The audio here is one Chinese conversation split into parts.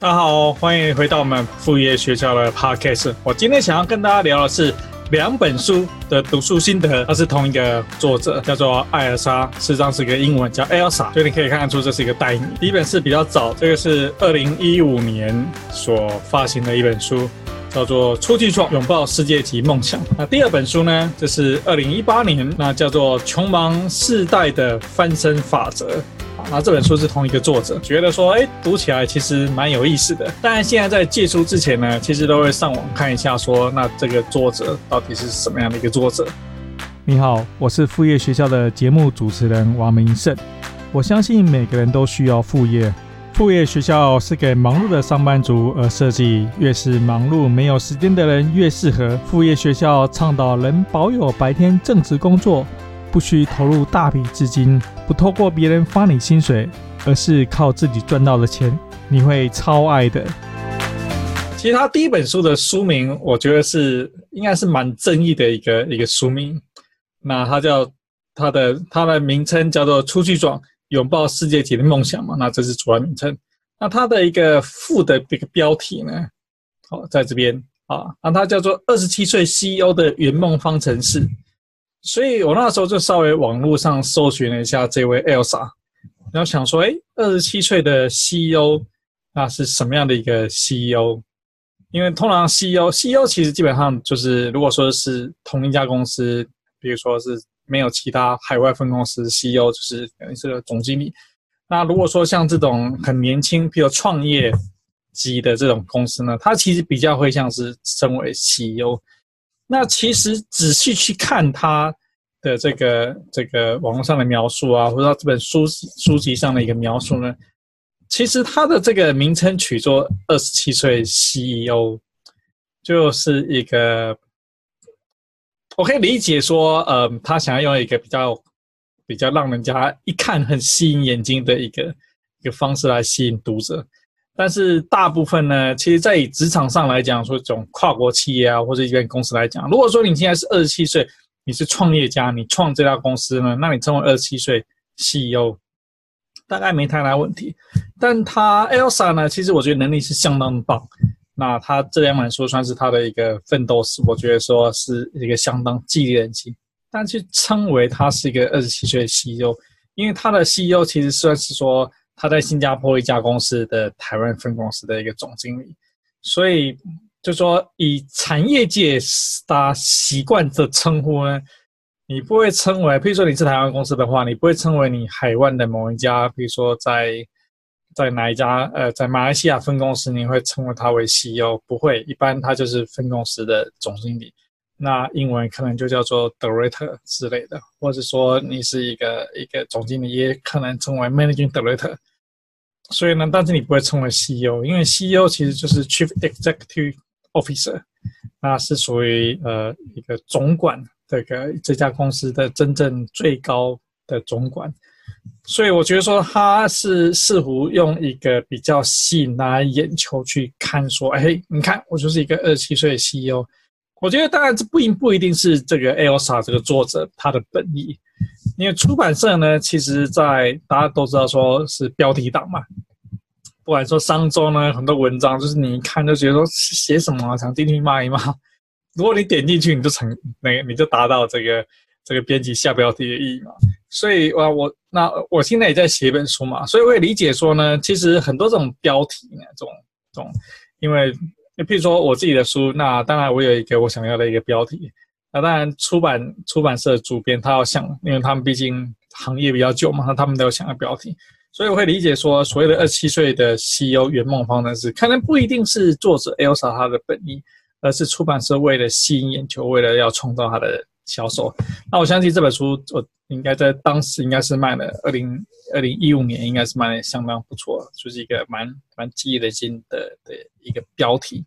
大家好，欢迎回到我们副业学校的 Podcast。我今天想要跟大家聊的是两本书的读书心得，它是同一个作者，叫做艾尔莎，实际上是一个英文叫 Elsa，所以你可以看得出这是一个代名。第一本是比较早，这个是二零一五年所发行的一本书，叫做《出去闯，拥抱世界级梦想》。那第二本书呢，这是二零一八年，那叫做《穷忙世代的翻身法则》。那这本书是同一个作者，觉得说，哎，读起来其实蛮有意思的。当然，现在在借书之前呢，其实都会上网看一下，说那这个作者到底是什么样的一个作者。你好，我是副业学校的节目主持人王明胜。我相信每个人都需要副业，副业学校是给忙碌的上班族而设计，越是忙碌没有时间的人越适合。副业学校倡导能保有白天正职工作。不需投入大笔资金，不透过别人发你薪水，而是靠自己赚到的钱，你会超爱的。其实他第一本书的书名，我觉得是应该是蛮正义的一个一个书名。那它叫它的它的名称叫做《出去闯，拥抱世界级的梦想》嘛。那这是主要名称。那它的一个副的一个标题呢？好，在这边啊，那它叫做《二十七岁 CEO 的圆梦方程式》。所以我那时候就稍微网络上搜寻了一下这位 Elsa，然后想说，哎，二十七岁的 CEO，那是什么样的一个 CEO？因为通常 CEO，CEO 其实基本上就是，如果说是同一家公司，比如说是没有其他海外分公司，CEO 就是等于是总经理。那如果说像这种很年轻，比如创业级的这种公司呢，它其实比较会像是称为 CEO。那其实仔细去看他的这个这个网络上的描述啊，或者这本书书籍上的一个描述呢，其实他的这个名称取作“二十七岁 CEO”，就是一个我可以理解说，呃，他想要用一个比较比较让人家一看很吸引眼睛的一个一个方式来吸引读者。但是大部分呢，其实，在职场上来讲，说这种跨国企业啊，或者一间公司来讲，如果说你现在是二十七岁，你是创业家，你创这家公司呢，那你称为二十七岁 CEO，大概没太大问题。但他 Elsa 呢，其实我觉得能力是相当的棒。那他这两本书算是他的一个奋斗史，我觉得说是一个相当激励人心。但去称为他是一个二十七岁 CEO，因为他的 CEO 其实算是说。他在新加坡一家公司的台湾分公司的一个总经理，所以就说以产业界大家习惯的称呼呢，你不会称为，譬如说你是台湾公司的话，你不会称为你海外的某一家，比如说在在哪一家呃，在马来西亚分公司，你会称为他为 CEO，不会，一般他就是分公司的总经理。那英文可能就叫做 director 之类的，或者说你是一个一个总经理，也可能称为 managing director。所以呢，但是你不会称为 CEO，因为 CEO 其实就是 Chief Executive Officer，那是属于呃一个总管这个这家公司的真正最高的总管。所以我觉得说他是似乎用一个比较吸引大家眼球去看，说，哎，你看我就是一个二十七岁的 CEO。我觉得当然这不一不一定是这个 Elsa 这个作者他的本意，因为出版社呢，其实在大家都知道说是标题党嘛，不管说商周呢很多文章，就是你一看就觉得说写什么，想进去骂一骂。如果你点进去，你就成那个你就达到这个这个编辑下标题的意义嘛。所以啊，我那我现在也在写一本书嘛，所以我也理解说呢，其实很多这种标题呢，这种这种因为。就譬如说我自己的书，那当然我有一个我想要的一个标题。那当然出版出版社主编他要想，因为他们毕竟行业比较久嘛，他们都有想要标题。所以我会理解说，所谓的二十七岁的 CEO 圆梦方程式，可能不一定是作者 Elsa 他的本意，而是出版社为了吸引眼球，为了要创造他的销售。那我相信这本书我应该在当时应该是卖了二零二零一五年，应该是卖的相当不错，就是一个蛮蛮激励人心的的一个标题。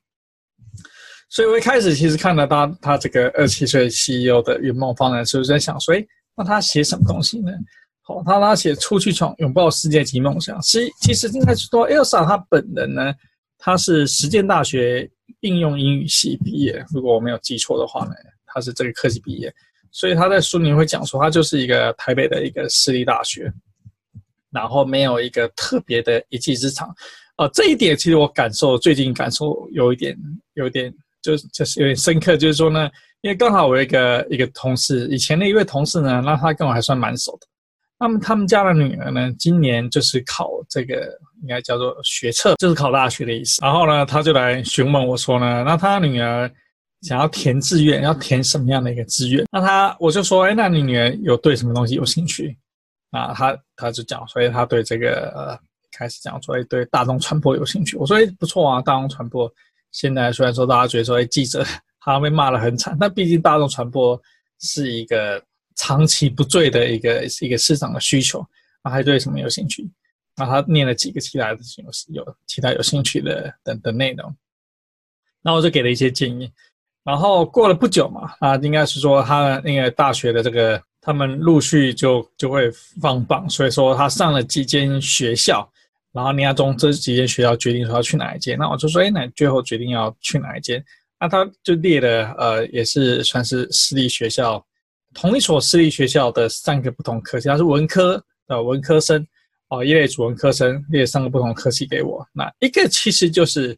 所以我一开始其实看到他他这个二十七岁 CEO 的圆梦方人，是不，是在想说，哎，那他写什么东西呢？好，他他写出去闯，拥抱世界级梦想。其其实应该是说，Elsa 他本人呢，他是实践大学应用英语系毕业，如果我没有记错的话呢，他是这个科系毕业。所以他在书里面会讲说，他就是一个台北的一个私立大学，然后没有一个特别的一技之长。啊，这一点其实我感受最近感受有一点，有一点就就是有点深刻，就是说呢，因为刚好我一个一个同事，以前的一位同事呢，那他跟我还算蛮熟的。那么他们家的女儿呢，今年就是考这个应该叫做学测，就是考大学的意思。然后呢，他就来询问我说呢，那他女儿想要填志愿，要填什么样的一个志愿？那他我就说，哎，那你女儿有对什么东西有兴趣？啊，他他就讲，所以他对这个呃开始讲说，哎，对大众传播有兴趣。我说，哎，不错啊，大众传播。现在虽然说大家觉得说，哎，记者 好像被骂得很惨，但毕竟大众传播是一个。长期不坠的一个一个市场的需求，啊，还对什么有兴趣？那他念了几个其他的有有其他有兴趣的等等内容，那我就给了一些建议。然后过了不久嘛，啊，应该是说他那个大学的这个他们陆续就就会放榜，所以说他上了几间学校，然后你要从这几间学校决定说要去哪一间。那我就说，哎，那最后决定要去哪一间？那他就列了，呃，也是算是私立学校。同一所私立学校的三个不同科系，他是文科的文科生哦，一类组文科生列三个不同科系给我。那一个其实就是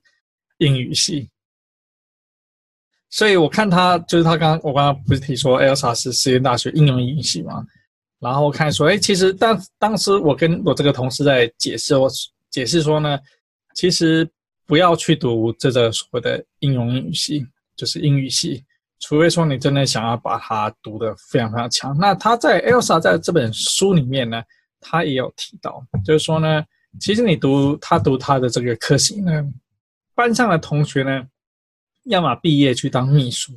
英语系，所以我看他就是他刚刚我刚刚不是提说 Elsa 是实验大学应用英语系吗？然后看说，哎，其实当当时我跟我这个同事在解释，我解释说呢，其实不要去读这个所谓的应用英语系，就是英语系。除非说你真的想要把它读得非常非常强，那他在 Elsa 在这本书里面呢，他也有提到，就是说呢，其实你读他读他的这个科系呢，班上的同学呢，要么毕业去当秘书，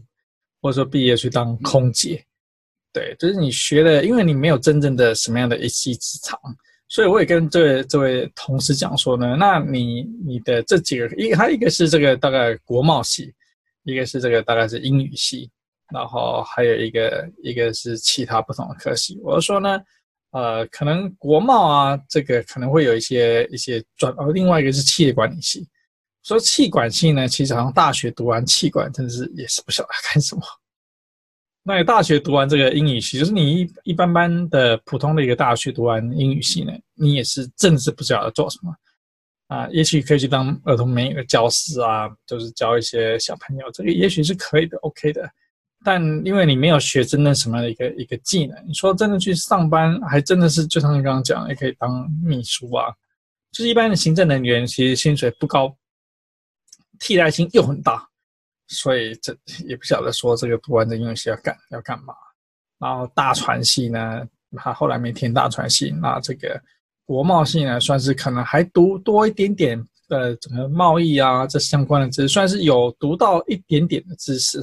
或者说毕业去当空姐，对，就是你学的，因为你没有真正的什么样的一技之长，所以我也跟这位这位同事讲说呢，那你你的这几个，一还有一个是这个大概国贸系。一个是这个大概是英语系，然后还有一个一个是其他不同的科系。我就说呢，呃，可能国贸啊，这个可能会有一些一些专，哦，另外一个是企业管理系。说企管系呢，其实好像大学读完企管，真的是也是不晓得 干什么。那你大学读完这个英语系，就是你一一般般的普通的一个大学读完英语系呢，你也是真的是不晓得做什么。啊，也许可以去当儿童美语的教师啊，就是教一些小朋友，这个也许是可以的，OK 的。但因为你没有学真的什么样的一个一个技能，你说真的去上班，还真的是就像你刚刚讲，也可以当秘书啊，就是一般的行政人员，其实薪水不高，替代性又很大，所以这也不晓得说这个读完这英语系要干要干嘛。然后大传系呢，他后来没填大传系，那这个。国贸系呢，算是可能还读多一点点，呃，整个贸易啊，这相关的知识，算是有读到一点点的知识，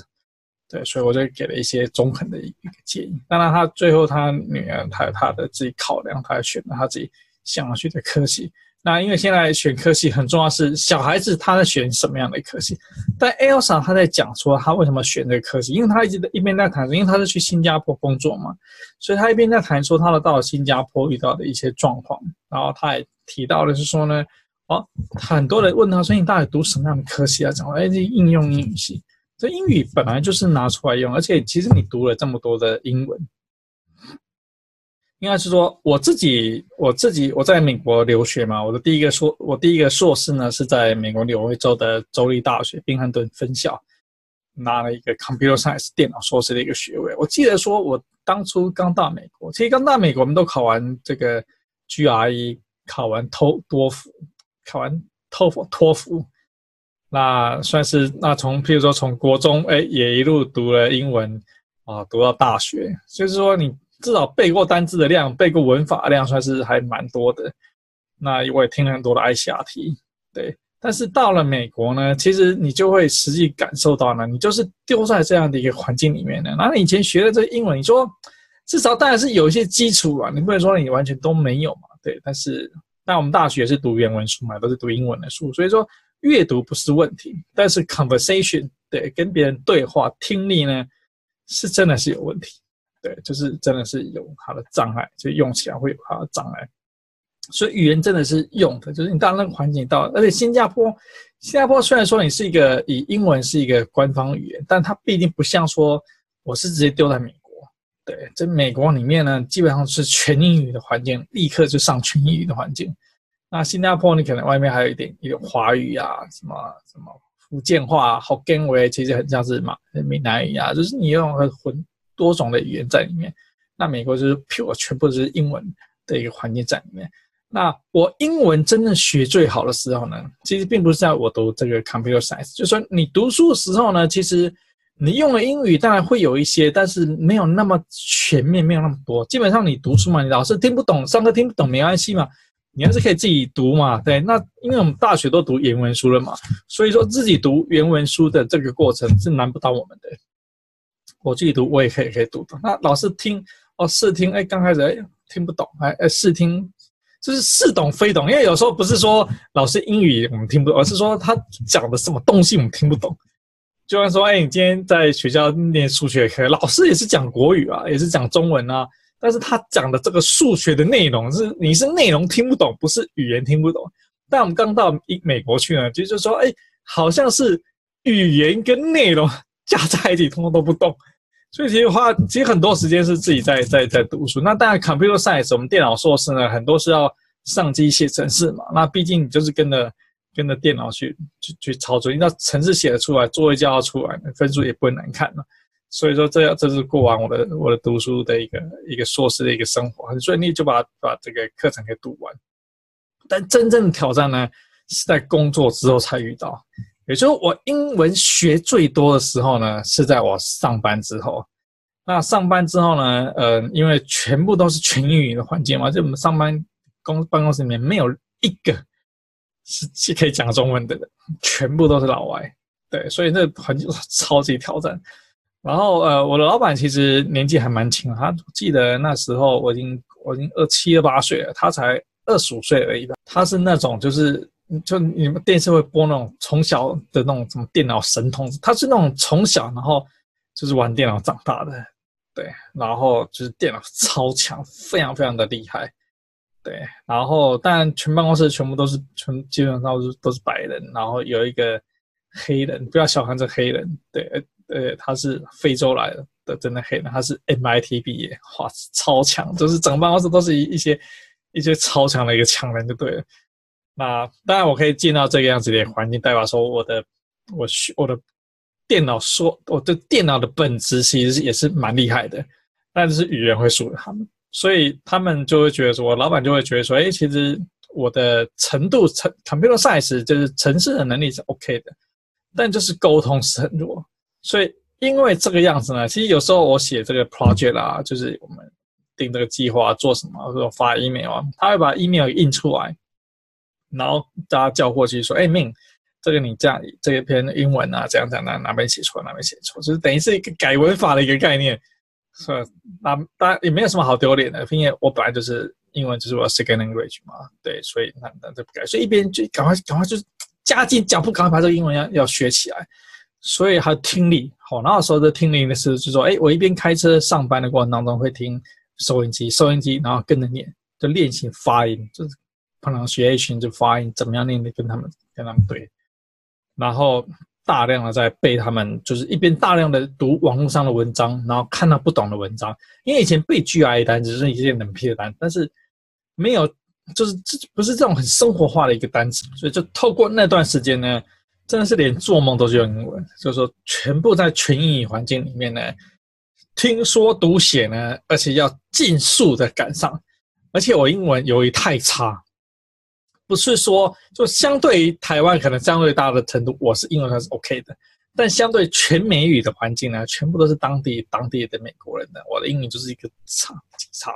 对，所以我就给了一些中肯的一个建议。当然，他最后他女儿，他有他的自己考量，他选了他自己想要去的科系。那因为现在选科系很重要，是小孩子他在选什么样的科系。但 Elsa 他在讲说他为什么选这个科系，因为他一直一边在谈，因为他是去新加坡工作嘛，所以他一边在谈说他的到了新加坡遇到的一些状况。然后他也提到的是说呢，哦，很多人问他说你到底读什么样的科系啊？讲哎，这应用英语系，这英语本来就是拿出来用，而且其实你读了这么多的英文。应该是说我自己，我自己我在美国留学嘛，我的第一个硕，我第一个硕士呢是在美国纽约州的州立大学宾汉顿分校拿了一个 Computer Science 电脑硕士的一个学位。我记得说，我当初刚到美国，其实刚到美国，我们都考完这个 GRE，考完托多福，考完托福托福，那算是那从譬如说从国中哎也一路读了英文啊，读到大学，就是说你。至少背过单字的量，背过文法的量，算是还蛮多的。那我也听了很多的 ICRT，对。但是到了美国呢，其实你就会实际感受到呢，你就是丢在这样的一个环境里面的。然后你以前学的这个英文，你说至少当然是有一些基础啊，你不能说你完全都没有嘛，对。但是，那我们大学是读原文书嘛，都是读英文的书，所以说阅读不是问题。但是 conversation，对，跟别人对话听力呢，是真的是有问题。对，就是真的是有它的障碍，就用起来会有它的障碍。所以语言真的是用的，就是你到那个环境到，而且新加坡，新加坡虽然说你是一个以英文是一个官方语言，但它毕竟不像说我是直接丢在美国。对，在美国里面呢，基本上是全英语的环境，立刻就上全英语的环境。那新加坡你可能外面还有一点一点华语啊，什么什么福建话、福建话，其实很像是马闽南语啊，就是你用很混多种的语言在里面。那美国就是 pure 全部都是英文的一个环境在里面。那我英文真正学最好的时候呢，其实并不是在我读这个 computer science，就是说你读书的时候呢，其实你用的英语当然会有一些，但是没有那么全面，没有那么多。基本上你读书嘛，你老师听不懂，上课听不懂没关系嘛，你还是可以自己读嘛。对，那因为我们大学都读原文书了嘛，所以说自己读原文书的这个过程是难不倒我们的。我自己读我也可以可以读懂。那老师听哦试听，哎刚开始哎听不懂，哎哎试听。就是似懂非懂，因为有时候不是说老师英语我们听不懂，而是说他讲的什么东西我们听不懂。就像说，哎，你今天在学校念数学课，老师也是讲国语啊，也是讲中文啊，但是他讲的这个数学的内容是你是内容听不懂，不是语言听不懂。但我们刚到一美国去呢，就是说，哎，好像是语言跟内容 加在一起，通通都不懂。所以其实花其实很多时间是自己在在在读书。那当然，computer science 我们电脑硕士呢，很多是要上机写程式嘛。那毕竟就是跟着跟着电脑去去去操作，你知道程式写得出来，作业交出来，分数也不会难看嘛。所以说这样这是过完我的我的读书的一个一个硕士的一个生活，很顺利就把把这个课程给读完。但真正的挑战呢，是在工作之后才遇到。也就是我英文学最多的时候呢，是在我上班之后。那上班之后呢，呃，因为全部都是全英语的环境嘛，就我们上班公办公室里面没有一个是是可以讲中文的人，全部都是老外。对，所以那环境超级挑战。然后呃，我的老板其实年纪还蛮轻，他记得那时候我已经我已经二七二八岁了，他才二十五岁而已吧。他是那种就是。就你们电视会播那种从小的那种什么电脑神童，他是那种从小然后就是玩电脑长大的，对，然后就是电脑超强，非常非常的厉害，对，然后但全办公室全部都是全基本上都是都是白人，然后有一个黑人，不要小看这黑人，对，呃，他是非洲来的的真的黑人，他是 MIT 毕业，哇，超强，就是整个办公室都是一一些一些超强的一个强人就对了。那当然，我可以进到这个样子的环境，代表说我的我学我的电脑说我的电脑的本质其实也是蛮厉害的，但是语言会输给他们，所以他们就会觉得说，我老板就会觉得说，哎，其实我的程度程 computer science 就是程式的能力是 OK 的，但就是沟通是很弱，所以因为这个样子呢，其实有时候我写这个 project 啊，就是我们定这个计划做什么，或者发 email 啊，他会把 email 印出来。然后大家叫过去说：“哎，Min，这个你这样这一篇英文啊，这样这样哪哪边写错，哪边写错，就是等于是一个改文法的一个概念，是？那当然也没有什么好丢脸的，因为我本来就是英文就是我的 second language 嘛，对，所以那那就不改，所以一边就赶快赶快就是加紧脚步，赶快把这个英文要要学起来。所以还有听力，好，那时候的听力的是就是说，哎，我一边开车上班的过程当中会听收音机，收音机，然后跟着念，就练习发音，就是。Pronunciation 就发音怎么样念的，跟他们跟他们对，然后大量的在背他们，就是一边大量的读网络上的文章，然后看到不懂的文章，因为以前背 GI 单只是一些冷僻的单，但是没有就是这不是这种很生活化的一个单词，所以就透过那段时间呢，真的是连做梦都是用英文，就是说全部在全英语环境里面呢，听说读写呢，而且要尽速的赶上，而且我英文由于太差。不是说，就相对于台湾可能相对大的程度，我是英文还是 OK 的，但相对全美语的环境呢，全部都是当地当地的美国人的，我的英语就是一个差差，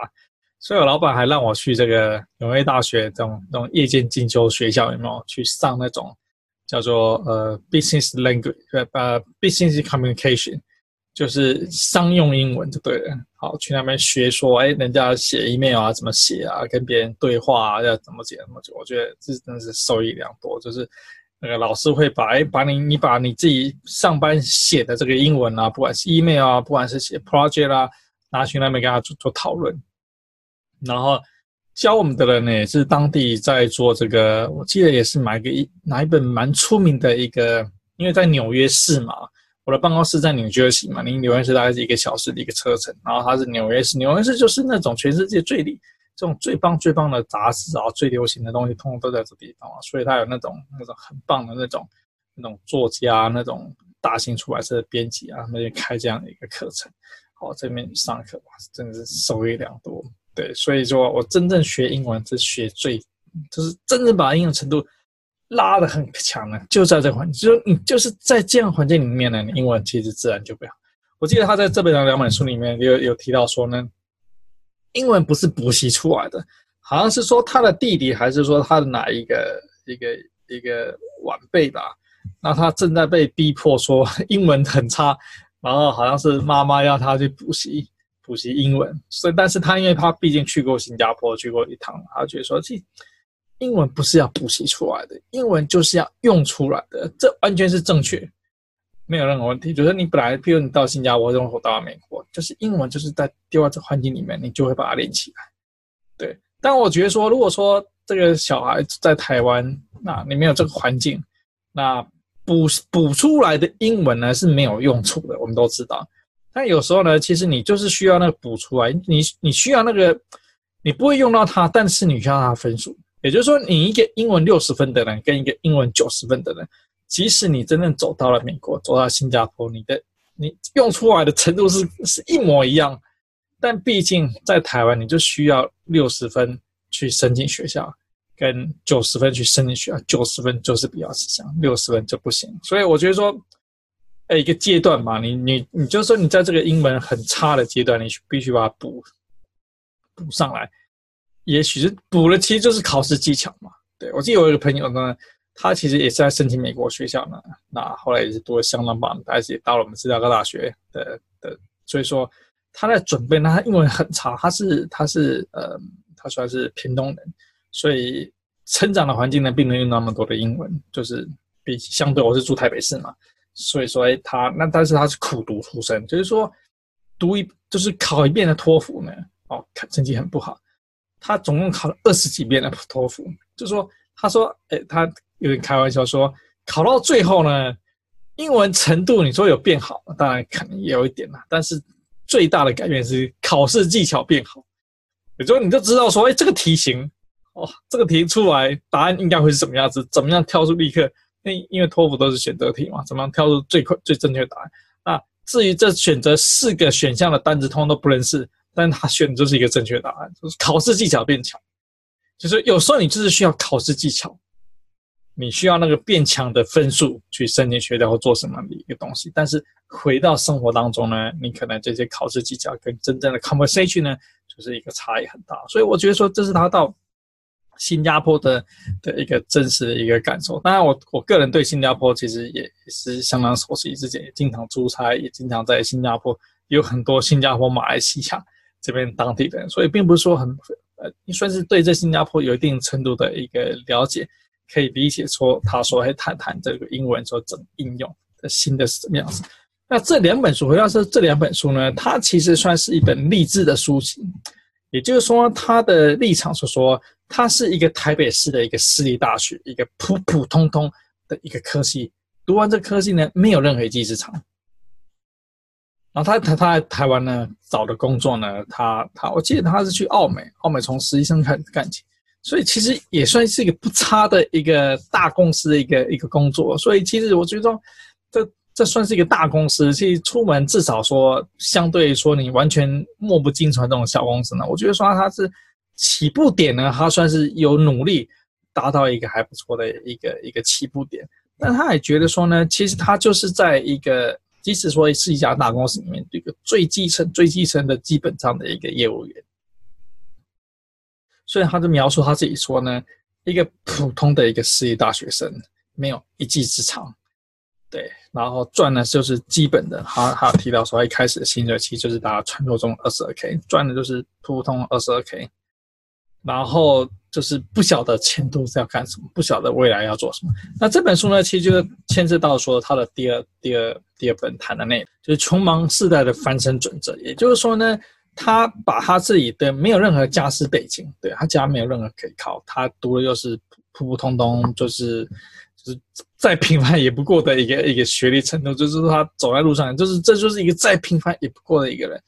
所以我老板还让我去这个纽约大学这种这种夜间进修学校有没有去上那种叫做呃 business language 呃 business communication。就是商用英文就对了，好，去那边学说，哎，人家写 email 啊，怎么写啊，跟别人对话啊，要怎么写怎么写，我觉得这真的是受益良多。就是那个老师会把，哎，把你你把你自己上班写的这个英文啊，不管是 email 啊，不管是写 project 啊，拿去那边跟他做做讨论。然后教我们的人呢，也是当地在做这个，我记得也是买个一拿一本蛮出名的一个，因为在纽约市嘛。我的办公室在纽约市嘛，离纽约市大概是一个小时的一个车程。然后它是纽约市，纽约市就是那种全世界最厉这种最棒最棒的杂志啊，最流行的东西，通通都在这地方啊。所以他有那种那种很棒的那种那种作家，那种大型出版社的编辑啊，他们就开这样的一个课程。好，这边上课哇，真的是受益良多。对，所以说我真正学英文，是学最，就是真正把英文程度拉得很强的，就在这个环境，就你就是在这样环境里面呢，英文其实自然就不好。我记得他在这本的两本书里面有有提到说呢，英文不是补习出来的，好像是说他的弟弟还是说他的哪一个一个一个晚辈吧，那他正在被逼迫说英文很差，然后好像是妈妈要他去补习补习英文，所以但是他因为他毕竟去过新加坡去过一趟，他觉得说这英文不是要补习出来的，英文就是要用出来的，这完全是正确。没有任何问题，就是你本来，譬如你到新加坡，或到美国，就是英文就是在丢在这环境里面，你就会把它练起来。对，但我觉得说，如果说这个小孩在台湾，那你没有这个环境，那补补出来的英文呢是没有用处的，我们都知道。但有时候呢，其实你就是需要那个补出来，你你需要那个，你不会用到它，但是你需要它分数。也就是说，你一个英文六十分的人，跟一个英文九十分的人。即使你真正走到了美国，走到新加坡，你的你用出来的程度是是一模一样，但毕竟在台湾，你就需要六十分去申请学校，跟九十分去申请学校，九十分就是比较吃香，六十分就不行。所以我觉得说，哎，一个阶段嘛，你你你就说，你在这个英文很差的阶段，你必须把它补补上来。也许是补了，其实就是考试技巧嘛。对，我记得我有一个朋友呢。他其实也是在申请美国学校呢，那后来也是读得相当棒，但是也到了我们芝加哥大学的的，所以说他在准备，那他英文很差，他是他是呃，他算是屏东人，所以成长的环境呢，并没有那么多的英文，就是比相对我是住台北市嘛，所以说他那但是他是苦读出身，就是说读一就是考一遍的托福呢，哦，成绩很不好，他总共考了二十几遍的托福，就说他说，哎，他。有点开玩笑说，考到最后呢，英文程度你说有变好，当然可能也有一点啦，但是最大的改变是考试技巧变好。也就是你就知道说，哎，这个题型，哦，这个题出来答案应该会是什么样子，怎么样跳出立刻？那因为托福都是选择题嘛，怎么样跳出最快最正确答案？那至于这选择四个选项的单词，通通都不认识，但他选的就是一个正确答案，就是考试技巧变强。就是有时候你就是需要考试技巧。你需要那个变强的分数去申请学校或做什么的一个东西，但是回到生活当中呢，你可能这些考试技巧跟真正的 conversation 呢，就是一个差异很大。所以我觉得说，这是他到新加坡的的一个真实的一个感受。当然，我我个人对新加坡其实也是相当熟悉，之前也经常出差，也经常在新加坡有很多新加坡、马来西亚这边当地的人，所以并不是说很呃，算是对这新加坡有一定程度的一个了解。可以理解说，他说还谈谈这个英文说怎么应用的新的是什么样子。那这两本书，回到说这两本书呢，它其实算是一本励志的书籍。也就是说，他的立场是说，他是一个台北市的一个私立大学，一个普普通通的一个科系。读完这科系呢，没有任何一技之长。然后他他他在台湾呢找的工作呢，他他我记得他是去澳美，澳美从实习生开始干起。所以其实也算是一个不差的一个大公司的一个一个工作。所以其实我觉得，这这算是一个大公司。其实出门至少说，相对说你完全漠不经传这种小公司呢，我觉得说他是起步点呢，他算是有努力达到一个还不错的一个一个起步点。但他也觉得说呢，其实他就是在一个，即使说是一家大公司里面，一个最基层、最基层的基本上的一个业务员。所以他就描述他自己说呢，一个普通的一个私立大学生，没有一技之长，对，然后赚的就是基本的。他他提到说，一开始的薪水其实就是大家传说中二十二 k，赚的就是普通二十二 k，然后就是不晓得前途是要干什么，不晓得未来要做什么。那这本书呢，其实就牵涉到说他的第二第二第二本谈的内容，就是穷忙世代的翻身准则，也就是说呢。他把他自己的没有任何家世背景，对，他家没有任何可以靠，他读的又是普普通通，就是就是再平凡也不过的一个一个学历程度，就是说他走在路上，就是这就是一个再平凡也不过的一个人，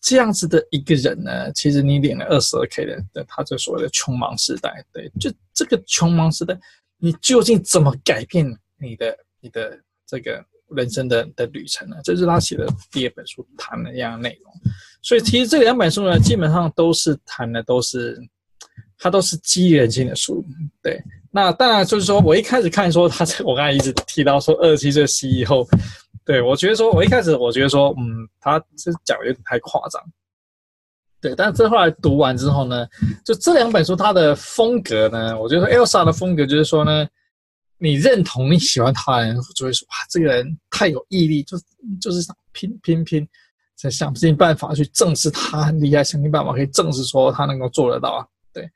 这样子的一个人呢，其实你领了二十二 K 的，的他就所谓的穷忙时代，对，就这个穷忙时代，你究竟怎么改变你的你的这个人生的的旅程呢？这是他写的第二本书谈的一样内容。所以其实这两本书呢，基本上都是谈的都是，它都是激励人心的书。对，那当然就是说我一开始看说他，我刚才一直提到说二十七岁 CEO。对，我觉得说，我一开始我觉得说，嗯，他这讲有点太夸张。对，但是这后来读完之后呢，就这两本书它的风格呢，我觉得 Elsa 的风格就是说呢，你认同你喜欢他的人，就会说哇，这个人太有毅力，就就是想拼拼拼，在想尽办法去证实他很厉害，想尽办法可以证实说他能够做得到啊。对，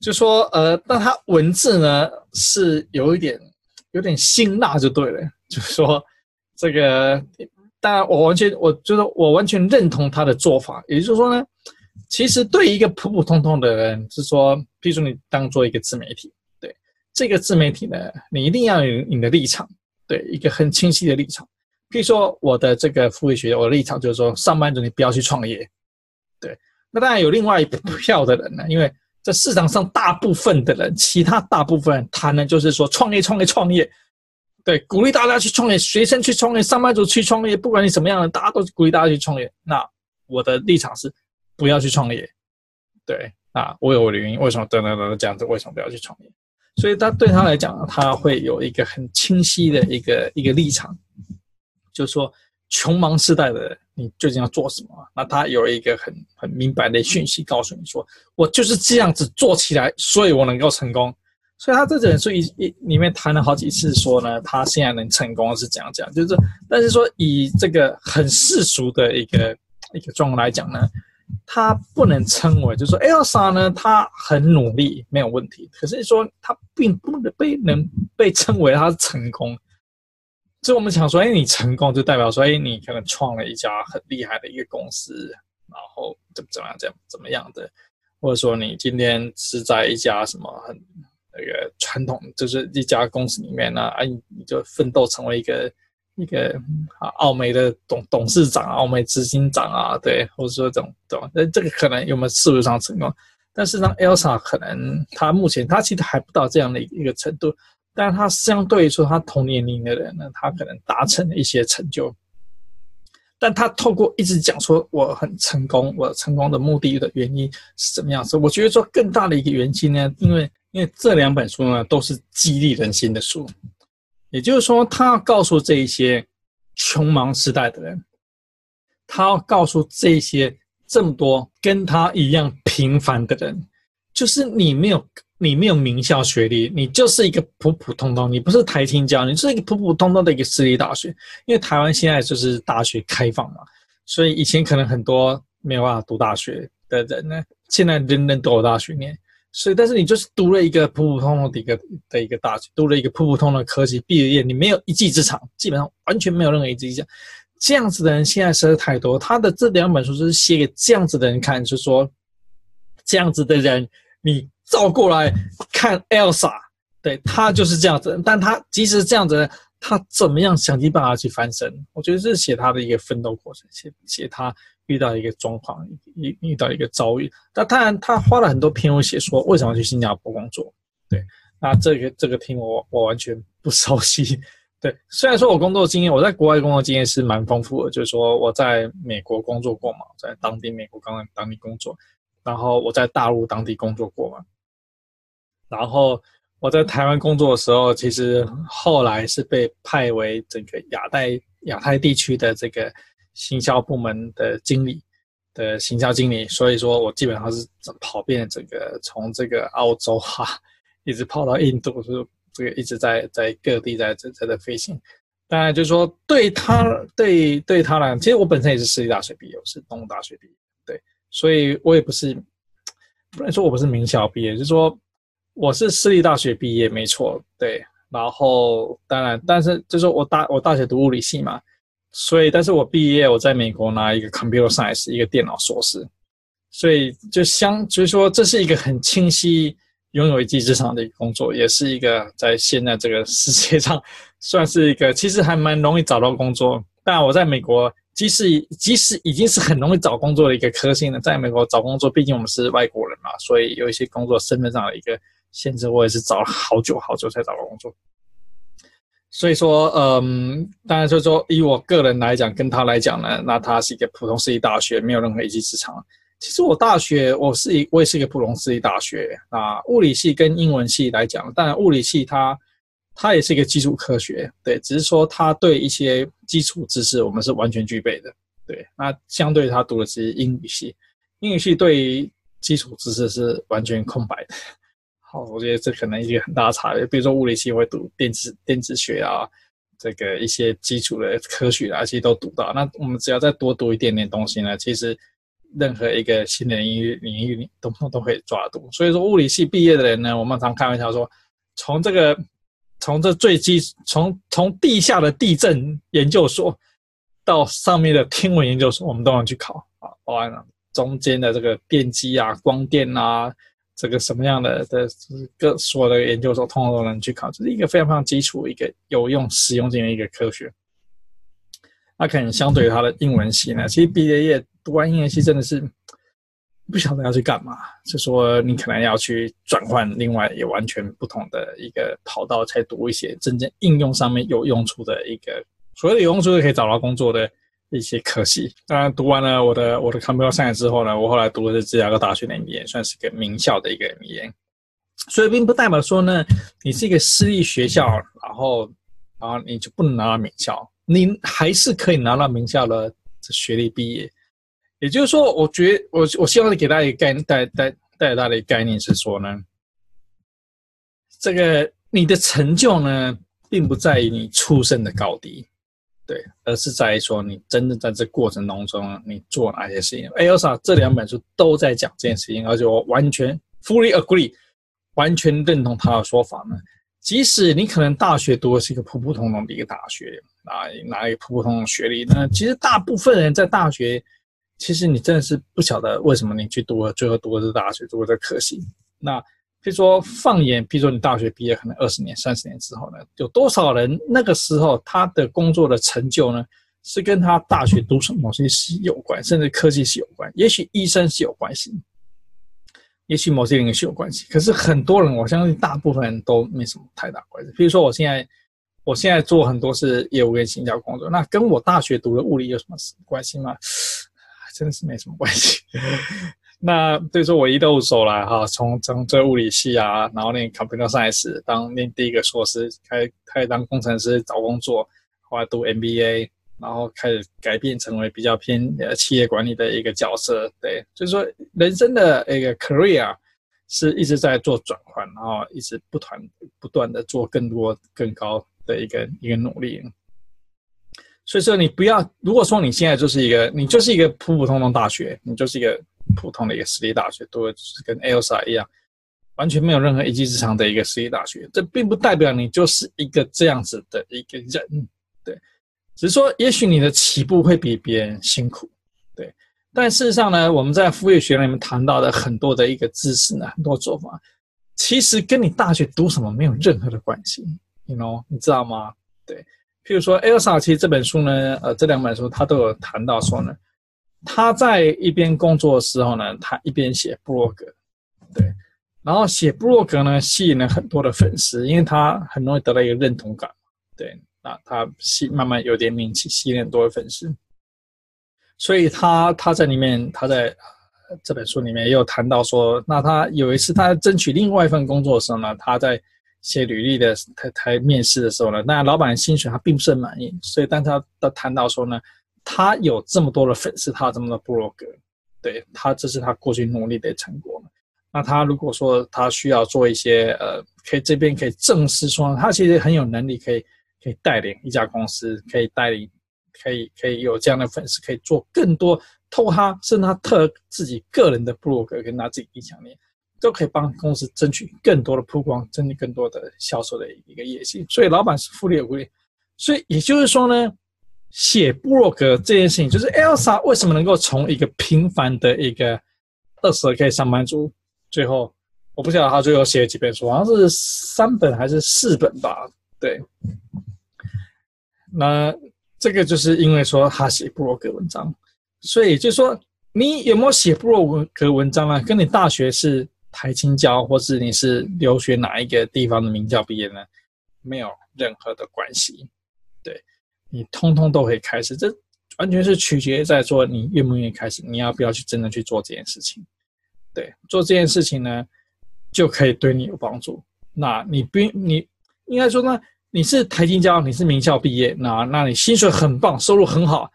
就说呃，但他文字呢是有一点有点辛辣就对了，就是说。这个当然，我完全，我觉得我完全认同他的做法。也就是说呢，其实对一个普普通通的人，是说，譬如说你当做一个自媒体，对这个自媒体呢，你一定要有你的立场，对一个很清晰的立场。譬如说我的这个副业学，我的立场就是说，上班族你不要去创业，对。那当然有另外一票的人呢，因为这市场上大部分的人，其他大部分人谈的就是说创业，创业，创业。对，鼓励大家去创业，学生去创业，上班族去创业，不管你什么样的，大家都鼓励大家去创业。那我的立场是不要去创业。对，那我有我的原因，为什么等等等等这样子？为什么不要去创业？所以他对他来讲，他会有一个很清晰的一个一个立场，就是说，穷忙时代的，你究竟要做什么？那他有一个很很明白的讯息告诉你说，我就是这样子做起来，所以我能够成功。所以他这本书一一里面谈了好几次，说呢，他现在能成功是怎样讲，就是，但是说以这个很世俗的一个一个状况来讲呢，他不能称为，就是说 Elsa 呢，他很努力没有问题，可是说他并不能被能被称为他是成功。所以我们想说，哎，你成功就代表说，哎，你可能创了一家很厉害的一个公司，然后怎么怎么样，怎么怎么样的，或者说你今天是在一家什么很。那个传统就是一家公司里面呢，啊，你你就奋斗成为一个一个啊，奥美的董董事长、奥美执行长啊，对，或者说这种这种，那这个可能有没有事业上成功？但是呢，Elsa 可能他目前他其实还不到这样的一个程度，但是他相对于说他同年龄的人呢，他可能达成了一些成就，但他透过一直讲说我很成功，我成功的目的的原因是怎么样子？我觉得说更大的一个原因呢，因为。因为这两本书呢，都是激励人心的书，也就是说，他要告诉这一些穷忙时代的人，他要告诉这些这么多跟他一样平凡的人，就是你没有你没有名校学历，你就是一个普普通通，你不是台清教，你是一个普普通通的一个私立大学。因为台湾现在就是大学开放嘛，所以以前可能很多没有办法读大学的人呢，现在人人都有大学念。所以，但是你就是读了一个普普通通的一个的一个大学，读了一个普普通通的科技，毕了业，你没有一技之长，基本上完全没有任何一技之长。这样子的人现在实在太多。他的这两本书就是写给这样子的人看，就是说，这样子的人，你照过来看 Elsa，对，他就是这样子。但他即使这样子，他怎么样想尽办法去翻身？我觉得这是写他的一个奋斗过程，写写他。遇到一个状况，遇遇到一个遭遇，那当然他花了很多篇幅写说为什么去新加坡工作。对，那这个这个题我我完全不熟悉。对，虽然说我工作经验，我在国外工作经验是蛮丰富的，就是说我在美国工作过嘛，在当地美国刚刚当地工作，然后我在大陆当地工作过嘛，然后我在台湾工作的时候，其实后来是被派为整个亚太亚太地区的这个。行销部门的经理的行销经理，所以说我基本上是跑遍整个，从这个澳洲哈、一直跑到印度，是这个一直在在各地在在在飞行。当然就是说对他对对他来讲，其实我本身也是私立大学毕业，我是东大学毕业，对，所以我也不是不能说我不是名校毕业，就是说我是私立大学毕业没错，对。然后当然，但是就是我大我大学读物理系嘛。所以，但是我毕业，我在美国拿一个 computer science，一个电脑硕士，所以就相，就是说，这是一个很清晰拥有一技之长的一个工作，也是一个在现在这个世界上算是一个其实还蛮容易找到工作。当然，我在美国即使即使已经是很容易找工作的一个科系了，在美国找工作，毕竟我们是外国人嘛，所以有一些工作身份上的一个限制，我也是找了好久好久才找到工作。所以说，嗯，当然就是说，以我个人来讲，跟他来讲呢，那他是一个普通私立大学，没有任何一技之长。其实我大学我是一我也是一个普通私立大学啊，物理系跟英文系来讲，当然物理系它。它也是一个基础科学，对，只是说它对一些基础知识我们是完全具备的，对。那相对于他读的是英语系，英语系对于基础知识是完全空白的。我觉得这可能一个很大的差别。比如说物理系会读电子电子学啊，这个一些基础的科学啊，其实都读到。那我们只要再多读一点点东西呢，其实任何一个新的领域领域里都都可以抓住。所以说物理系毕业的人呢，我们常开玩笑说，从这个。从这最基，从从地下的地震研究所到上面的天文研究所，我们都能去考啊，包含了中间的这个电机啊、光电啊，这个什么样的的各所有的研究所，通通都能去考，这是一个非常非常基础、一个有用、实用性的一个科学。那可能相对于他的英文系呢，其实毕业业读完英文系真的是。不晓得要去干嘛，就说你可能要去转换另外也完全不同的一个跑道，才读一些真正应用上面有用处的一个所谓的有用处的可以找到工作的一些可惜。当然，读完了我的我的 Computer Science 之后呢，我后来读的是芝加哥大学的 MBA，算是个名校的一个 MBA。所以并不代表说呢，你是一个私立学校，然后然后你就不能拿到名校，你还是可以拿到名校的学历毕业。也就是说，我觉得我我希望给大家一个概念，带带带给大家的一个概念是说呢，这个你的成就呢，并不在于你出身的高低，对，而是在于说你真正在这过程当中你做哪些事情。Elsa 这两本书都在讲这件事情，而且我完全 fully agree，完全认同他的说法呢。即使你可能大学读的是一个普普通通的一个大学，啊，拿一个普普通通学历，那其实大部分人在大学。其实你真的是不晓得为什么你去读了，最后读的是大学，读的这科系。那比如说放眼，比如说你大学毕业可能二十年、三十年之后呢，有多少人那个时候他的工作的成就呢，是跟他大学读什么东西是有关，甚至科技是有关，也许医生是有关系，也许某些领域是有关系。可是很多人，我相信大部分人都没什么太大关系。比如说我现在，我现在做很多是业务跟行销工作，那跟我大学读的物理有什么关系吗？真的是没什么关系。那对说，我一路走来哈，从从这物理系啊，然后念 Computer Science，当念第一个硕士，开开始当工程师找工作，后来读 MBA，然后开始改变成为比较偏呃企业管理的一个角色。对，就是说人生的一个 career 是一直在做转换，然后一直不断不断的做更多更高的一个一个努力。所以说，你不要，如果说你现在就是一个，你就是一个普普通通大学，你就是一个普通的一个私立大学，都是跟 Elsa 一样，完全没有任何一技之长的一个私立大学，这并不代表你就是一个这样子的一个人，对，只是说，也许你的起步会比别人辛苦，对，但事实上呢，我们在副业学里面谈到的很多的一个知识呢，很多做法，其实跟你大学读什么没有任何的关系，you know，你知道吗？对。譬如说，Elsa 其实这本书呢，呃，这两本书他都有谈到说呢，他在一边工作的时候呢，他一边写布洛格，对，然后写布洛格呢，吸引了很多的粉丝，因为他很容易得到一个认同感，对，那他吸慢慢有点名气，吸引很多的粉丝，所以他他在里面，他在这本书里面也有谈到说，那他有一次他争取另外一份工作的时候呢，他在。写履历的他他面试的时候呢，那老板薪水他并不是很满意，所以当他他谈到说呢，他有这么多的粉丝，他有这么多部落格，对他这是他过去努力的成果。那他如果说他需要做一些呃，可以这边可以证实说他其实很有能力，可以可以带领一家公司，可以带领，可以可以有这样的粉丝，可以做更多，透他甚至他特自己个人的部落格跟他自己影响力。都可以帮公司争取更多的曝光，争取更多的销售的一个业绩。所以老板是复利有规律。所以也就是说呢，写布洛格这件事情，就是 Elsa 为什么能够从一个平凡的一个二十二 K 上班族，最后我不晓得他最后写了几本书，好像是三本还是四本吧？对。那这个就是因为说他写布洛格文章，所以就说你有没有写布洛格文章啊？跟你大学是台清教，或是你是留学哪一个地方的名校毕业呢？没有任何的关系。你通通都可以开始，这完全是取决于在说你愿不愿意开始，你要不要去真的去做这件事情。对，做这件事情呢，就可以对你有帮助。那你不，你应该说呢？你是台金交，你是名校毕业，那那你薪水很棒，收入很好，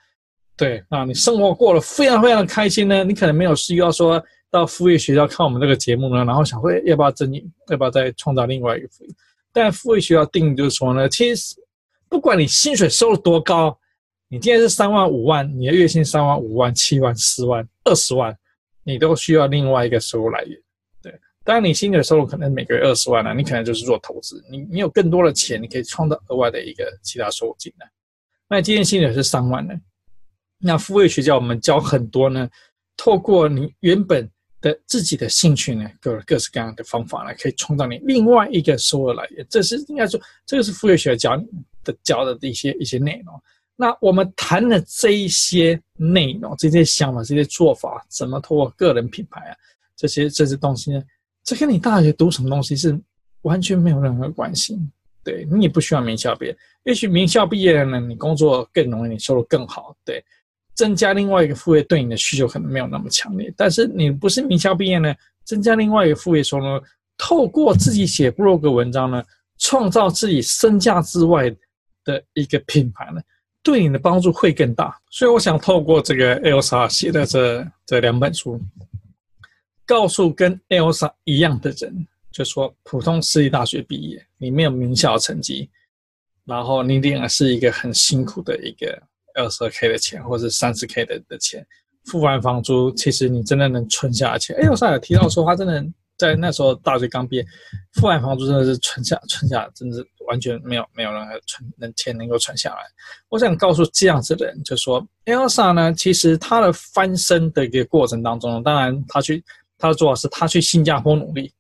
对，那你生活过得非常非常的开心呢。你可能没有需要说到副业学校看我们这个节目呢，然后想说要不要增，要不要再创造另外一个副业？但副业学校定就是说呢，其实不管你薪水收入多高，你今天是三万五万，你的月薪三万五万七万十万二十万，你都需要另外一个收入来源。对当然，你薪水收入可能每个月二十万了，你可能就是做投资，你你有更多的钱，你可以创造额外的一个其他收入进来。那今天薪水是三万呢？那副业学校我们教很多呢，透过你原本的自己的兴趣呢，各各式各样的方法呢，可以创造你另外一个收入来源。这是应该说，这个是副业学校教的教的一些一些内容。那我们谈的这一些内容、这些想法、这些做法，怎么通过个人品牌啊，这些这些东西呢？这跟你大学读什么东西是完全没有任何关系。对，你也不需要名校毕业，也许名校毕业了呢，你工作更容易，你收入更好。对，增加另外一个副业对你的需求可能没有那么强烈。但是你不是名校毕业呢，增加另外一个副业收入，透过自己写部落格文章呢，创造自己身价之外的一个品牌呢，对你的帮助会更大。所以我想透过这个 Elsa 写的这这两本书。告诉跟 Elsa 一样的人，就说普通私立大学毕业，你没有名校成绩，然后你仍然是一个很辛苦的一个二十 K 的钱，或者三十 K 的的钱，付完房租，其实你真的能存下钱。Elsa 有提到说，他真的在那时候大学刚毕业，付完房租真的是存下存下，真的是完全没有没有任何存能钱能够存下来。我想告诉这样子的人，就说 Elsa 呢，其实他的翻身的一个过程当中，当然他去。他的做法是，他去新加坡努力，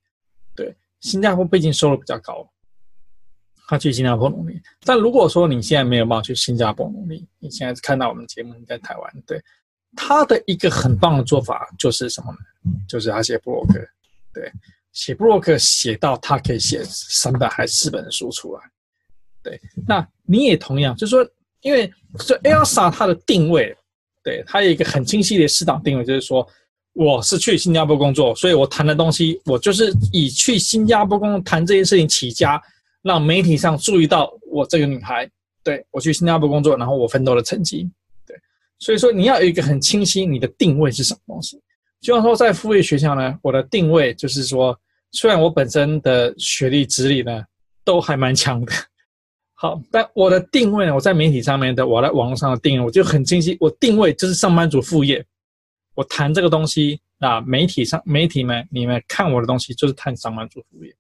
对，新加坡毕竟收入比较高，他去新加坡努力。但如果说你现在没有办法去新加坡努力，你现在看到我们节目你在台湾，对，他的一个很棒的做法就是什么呢？就是他写部落格，对，写部落格写到他可以写三本还是四本书出来，对。那你也同样，就是说，因为这 Elsa 它的定位，对，它有一个很清晰的市场定位，就是说。我是去新加坡工作，所以我谈的东西，我就是以去新加坡工作谈这件事情起家，让媒体上注意到我这个女孩。对，我去新加坡工作，然后我奋斗的成绩。对，所以说你要有一个很清晰，你的定位是什么东西。就像说在副业学校呢，我的定位就是说，虽然我本身的学历资历呢都还蛮强的，好，但我的定位呢，我在媒体上面的，我在网络上的定位，我就很清晰，我定位就是上班族副业。我谈这个东西啊，媒体上媒体们，你们看我的东西就是谈上班族副业，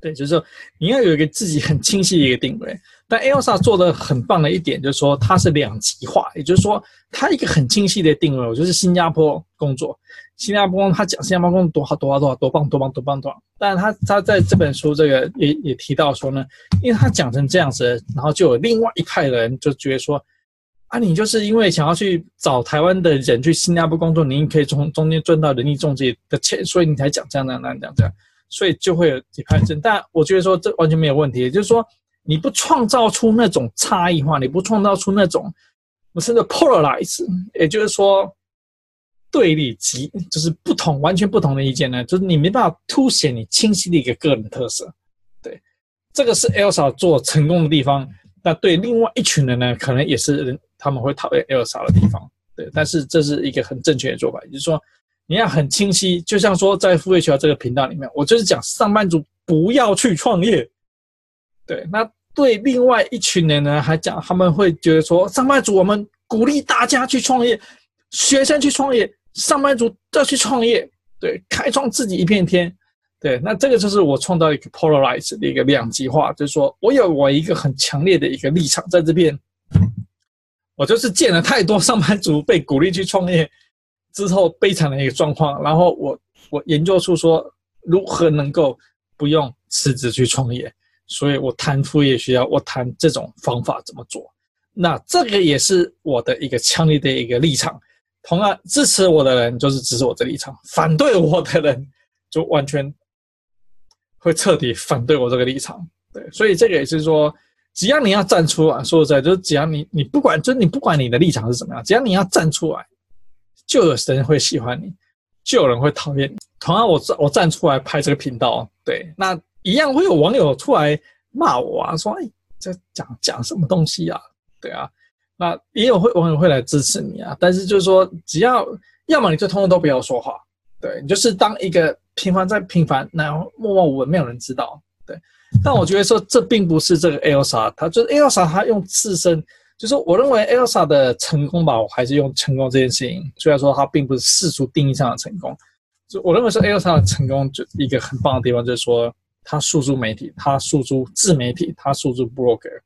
对，就是说你要有一个自己很清晰的一个定位。但 Elsa 做的很棒的一点就是说，它是两极化，也就是说，它一个很清晰的定位，我就是新加坡工作，新加坡他讲新加坡工作多好多好多好多棒多棒多棒多棒，但是他他在这本书这个也也提到说呢，因为他讲成这样子，然后就有另外一派人就觉得说。啊，你就是因为想要去找台湾的人去新加坡工作，你可以从中间赚到人力中介的钱，所以你才讲这样那样那样这样，所以就会有几派人。但我觉得说这完全没有问题，也就是说你不创造出那种差异化，你不创造出那种我甚至 polarize，也就是说对立极就是不同完全不同的意见呢，就是你没办法凸显你清晰的一个个人特色。对，这个是 Elsa 做成功的地方。那对另外一群人呢，可能也是人。他们会讨厌 Elsa 的地方，对，但是这是一个很正确的做法，也就是说你要很清晰，就像说在副业学这个频道里面，我就是讲上班族不要去创业，对，那对另外一群人呢，还讲他们会觉得说上班族我们鼓励大家去创业，学生去创业，上班族都要去创业，对，开创自己一片天，对，那这个就是我创造一个 polarize 的一个两极化，就是说我有我一个很强烈的一个立场在这边。我就是见了太多上班族被鼓励去创业之后悲惨的一个状况，然后我我研究出说如何能够不用辞职去创业，所以我谈副业学校，我谈这种方法怎么做。那这个也是我的一个强烈的一个立场。同样支持我的人就是支持我的立场，反对我的人就完全会彻底反对我这个立场。对，所以这个也是说，只要你要站出来，说实在，就是只要你你不管，就是你不管你的立场是怎么样，只要你要站出来，就有人会喜欢你，就有人会讨厌你。同样我，我我站出来拍这个频道，对，那一样会有网友出来骂我啊，说哎，这讲讲什么东西啊？对啊。那也有会网友会来支持你啊，但是就是说，只要要么你就通通都不要说话，对，你就是当一个平凡再平凡，然后默默无闻，没有人知道，对。但我觉得说这并不是这个 Elsa，他就是 Elsa，他用自身，就是我认为 Elsa 的成功吧，我还是用成功这件事情，虽然说它并不是世俗定义上的成功，就我认为是 Elsa 的成功就一个很棒的地方，就是说他诉诸媒体，他诉诸自媒体，他诉诸 blogger。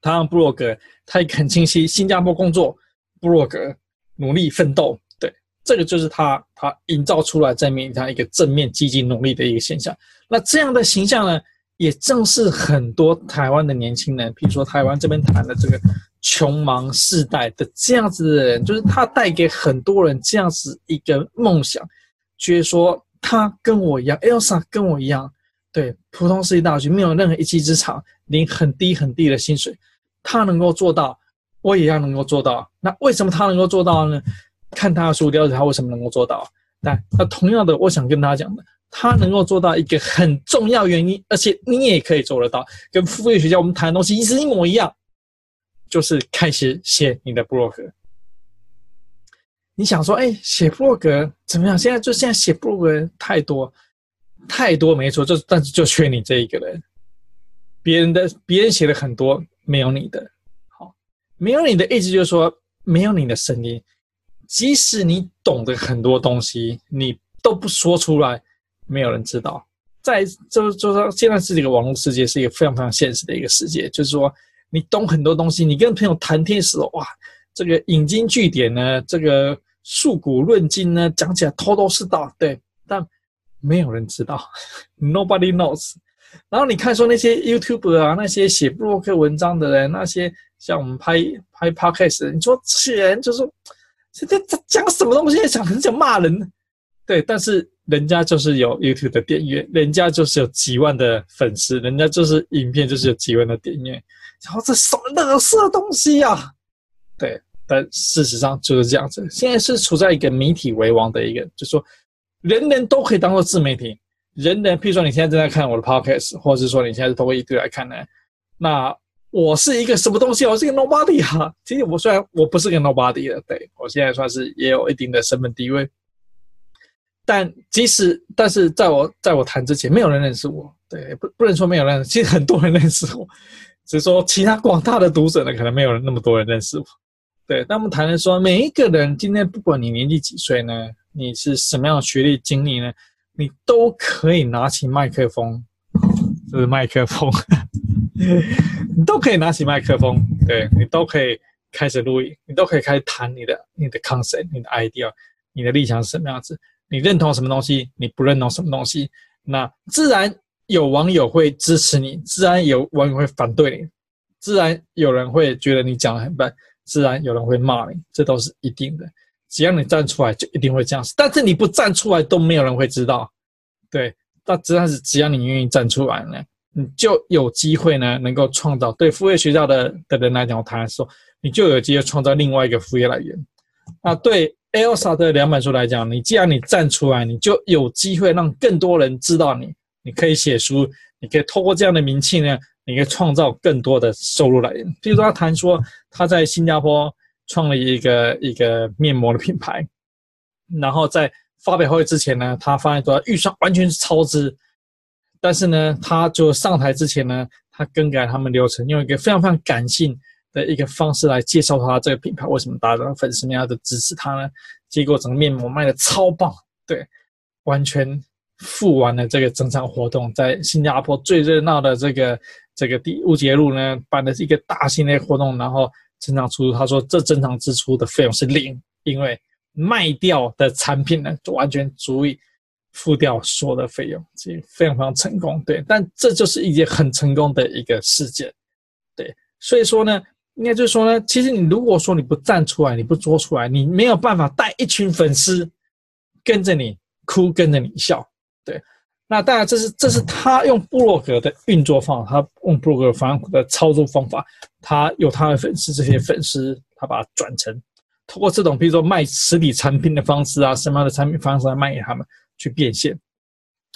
他让部落格，他也很清晰，新加坡工作，部落格努力奋斗，对，这个就是他他营造出来在面上一个正面积极努力的一个现象。那这样的形象呢，也正是很多台湾的年轻人，比如说台湾这边谈的这个穷忙世代的这样子的人，就是他带给很多人这样子一个梦想，觉得说他跟我一样，Elsa 跟我一样，对，普通私立大学没有任何一技之长，领很低很低的薪水。他能够做到，我也要能够做到。那为什么他能够做到呢？看他的书，了解他为什么能够做到。但那同样的，我想跟大家讲的，他能够做到一个很重要原因，而且你也可以做得到，跟副业学校我们谈的东西是一模一样，就是开始写你的部落格。你想说，哎，写部落格怎么样？现在就现在写部落格太多，太多没错，就但是就缺你这一个人。别人的别人写的很多。没有你的好，没有你的意思就是说，没有你的声音。即使你懂得很多东西，你都不说出来，没有人知道。在就就说，现在是这个网络世界，是一个非常非常现实的一个世界。就是说，你懂很多东西，你跟朋友谈天时，哇，这个引经据典呢，这个述古论今呢，讲起来头头是道，对，但没有人知道，Nobody knows。然后你看说那些 YouTuber 啊，那些写部落格文章的人，那些像我们拍拍 Podcast，你说这些人就是这这讲什么东西？讲很想骂人，对，但是人家就是有 YouTube 的订阅，人家就是有几万的粉丝，人家就是影片就是有几万的订阅，然后这什么垃圾东西啊？对，但事实上就是这样子。现在是处在一个媒体为王的一个，就是说人人都可以当做自媒体。人人，譬如说你现在正在看我的 podcast，或者是说你现在是通过一堆来看呢，那我是一个什么东西？我是一个 nobody 啊。其实我虽然我不是个 nobody 的，对，我现在算是也有一定的身份地位，但即使但是在我在我谈之前，没有人认识我，对，不不能说没有人，其实很多人认识我，只是说其他广大的读者呢，可能没有那么多人认识我，对。那我们谈的说，每一个人今天不管你年纪几岁呢，你是什么样的学历经历呢？你都可以拿起麦克风，这是麦克风，你都可以拿起麦克风，对，你都可以开始录音，你都可以开始谈你的你的 concept，你的 idea，你的立场是什么样子，你认同什么东西，你不认同什么东西，那自然有网友会支持你，自然有网友会反对你，自然有人会觉得你讲的很笨，自然有人会骂你，这都是一定的。只要你站出来，就一定会这样子。但是你不站出来，都没有人会知道。对，但只要是只要你愿意站出来呢，你就有机会呢，能够创造。对副业学校的的人来讲，我谈说，你就有机会创造另外一个副业来源。那对 Elsa 的两本书来讲，你既然你站出来，你就有机会让更多人知道你。你可以写书，你可以透过这样的名气呢，你可以创造更多的收入来源。比如说他谈说他在新加坡。创了一个一个面膜的品牌，然后在发表会之前呢，他发现说预算完全是超支，但是呢，他就上台之前呢，他更改他们流程，用一个非常非常感性的一个方式来介绍他这个品牌，为什么大家的粉丝们要的支持他呢？结果整个面膜卖的超棒，对，完全付完了这个整场活动，在新加坡最热闹的这个这个第乌节路呢，办的是一个大型的活动，然后。正常出，他说这正常支出的费用是零，因为卖掉的产品呢，就完全足以付掉所有的费用，所以非常非常成功。对，但这就是一件很成功的一个事件。对，所以说呢，应该就是说呢，其实你如果说你不站出来，你不做出来，你没有办法带一群粉丝跟着你哭，跟着你笑。对，那当然这是这是他用布洛格的运作方法，他用布洛格方的操作方法，他有他的粉丝，这些粉丝他把它转成通过这种比如说卖实体产品的方式啊，什么样的产品方式来卖给他们去变现。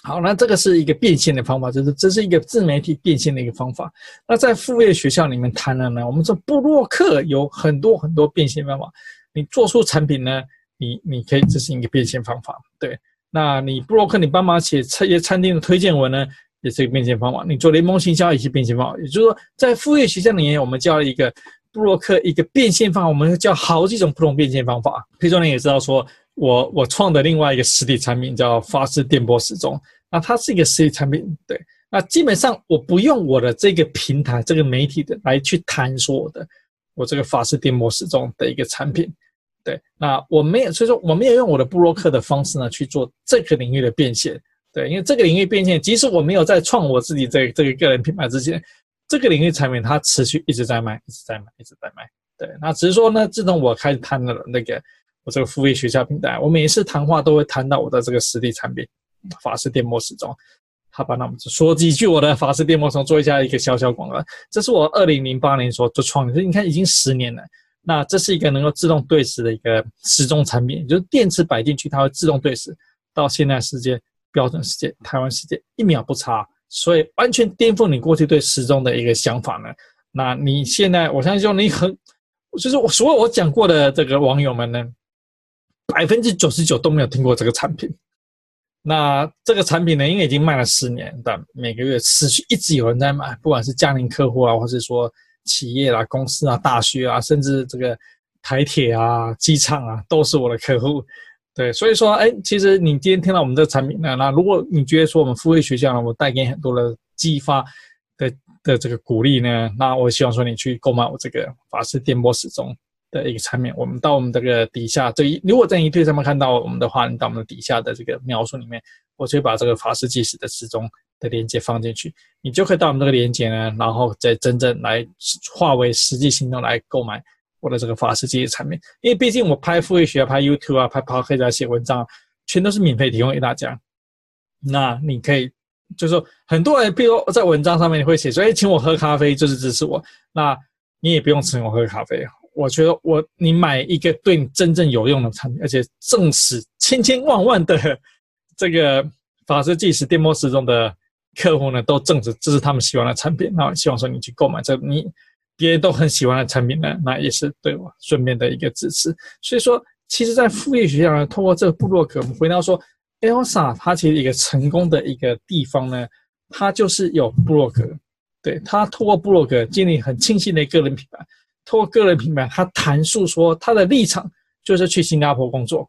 好，那这个是一个变现的方法，就是这是一个自媒体变现的一个方法。那在副业学校里面谈了呢，我们说部落客有很多很多变现方法。你做出产品呢，你你可以这是一个变现方法。对，那你布洛克你帮忙写餐业餐厅的推荐文呢，也是一个变现方法。你做联盟行销也是变现方法。也就是说，在副业学校里面，我们教了一个布洛克一个变现方法，我们教好几种不同变现方法。譬如说，你也知道说。我我创的另外一个实体产品叫法式电波时钟，那它是一个实体产品，对。那基本上我不用我的这个平台、这个媒体的来去谈说我的我这个法式电波时钟的一个产品，对。那我没有，所以说我没有用我的部落客的方式呢去做这个领域的变现，对。因为这个领域变现，即使我没有在创我自己这个、这个个人品牌之前，这个领域产品它持续一直在卖，一直在卖，一直在卖，对。那只是说呢，自从我开始谈了那个。我这个副业学校平台，我每一次谈话都会谈到我的这个实体产品法式电波时钟。好吧，那我们就说几句我的法式电波时钟，做一下一个小小广告。这是我二零零八年所做创的，你看已经十年了。那这是一个能够自动对时的一个时钟产品，就是电池摆进去，它会自动对时，到现在世界标准时间，台湾时间一秒不差，所以完全颠覆你过去对时钟的一个想法呢。那你现在，我相信说你很，就是我所有我讲过的这个网友们呢。百分之九十九都没有听过这个产品，那这个产品呢，因为已经卖了十年，但每个月持续一直有人在买，不管是家庭客户啊，或是说企业啦、公司啊、大学啊，甚至这个台铁啊、机场啊，都是我的客户。对，所以说，哎，其实你今天听到我们这个产品呢，那如果你觉得说我们副业学校呢，我带给你很多的激发的的这个鼓励呢，那我希望说你去购买我这个法式电波时钟。的一个产品，我们到我们这个底下，这一如果在一对上面看到我们的话，你到我们的底下的这个描述里面，我就会把这个法式计时的时钟的链接放进去，你就可以到我们这个链接呢，然后再真正来化为实际行动来购买我的这个法式计时产品。因为毕竟我拍副业学、拍 YouTube 啊、拍 p o c a s t 啊、写文章，全都是免费提供给大家。那你可以就是说，很多人比如在文章上面你会写说，哎，请我喝咖啡就是支持我，那你也不用请我喝咖啡。我觉得我你买一个对你真正有用的产品，而且证实千千万万的这个法式计时电波时钟的客户呢，都证实这是他们喜欢的产品。那希望说你去购买这你别人都很喜欢的产品呢，那也是对我顺便的一个支持。所以说，其实，在副业学校呢，通过这个部落格，我们回到说，Elsa 它其实一个成功的一个地方呢，它就是有部落格，对，它通过布洛格建立很清晰的个人品牌。通过个人品牌，他谈述说他的立场就是去新加坡工作。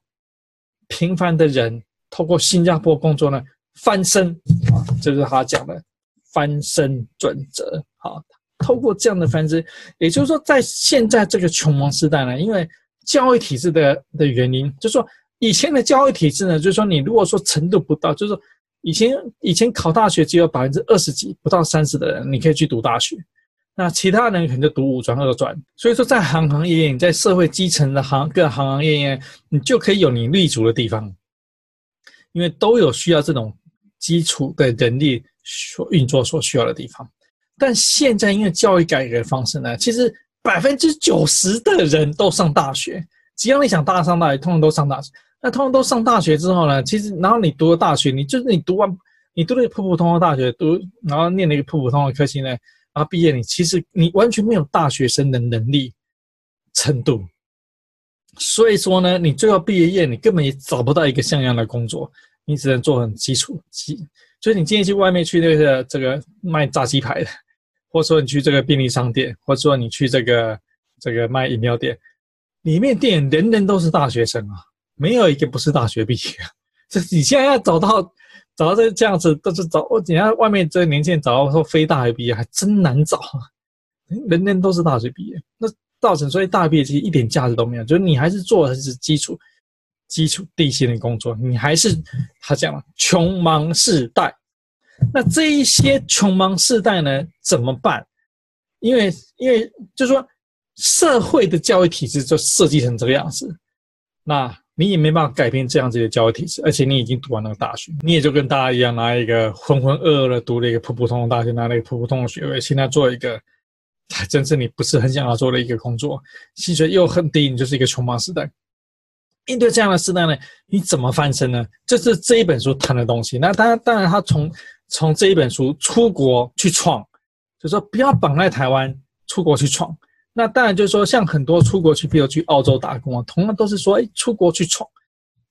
平凡的人透过新加坡工作呢，翻身啊，这是他讲的翻身准则。好，透过这样的翻身，也就是说，在现在这个穷忙时代呢，因为教育体制的的原因，就是说以前的教育体制呢，就是说你如果说程度不到，就是说以前以前考大学只有百分之二十几，不到三十的人，你可以去读大学。那其他人可能就读五专、二专，所以说在行行业业，你在社会基层的行各行行业业，你就可以有你立足的地方，因为都有需要这种基础的人力所运作所需要的地方。但现在因为教育改革的方式呢，其实百分之九十的人都上大学，只要你想大上大学，通通都上大学。那通通都上大学之后呢，其实然后你读了大学，你就是你读完，你读了一个普普通通的大学，读然后念了一个普普通通的科系呢。他毕业，你其实你完全没有大学生的能力程度，所以说呢，你最后毕业业你根本也找不到一个像样的工作，你只能做很基础基。所以你今天去外面去那个这个卖炸鸡排的，或者说你去这个便利商店，或者说你去这个这个卖饮料店，里面店人人都是大学生啊，没有一个不是大学毕业。这你现在要找到。找到这这样子都是找我，你看外面这个年轻人找到说非大学毕业还真难找，人人都是大学毕业，那造成所以大学毕业其实一点价值都没有，就是你还是做的是基础基础地心的工作，你还是他讲了穷忙世代，那这一些穷忙世代呢怎么办？因为因为就是说社会的教育体制就设计成这个样子，那你也没办法改变这样子的教育体制，而且你已经读完那个大学，你也就跟大家一样，拿一个浑浑噩噩的读了一个普普通通大学，拿了一个普普通通的学位，现在做一个还真是你不是很想要做的一个工作，薪水又很低，你就是一个穷忙时代。面对这样的时代呢，你怎么翻身呢？这是这一本书谈的东西。那当然，当然，他从从这一本书出国去闯，就说不要绑在台湾，出国去闯。那当然就是说，像很多出国去，比如去澳洲打工啊，同样都是说，哎，出国去闯，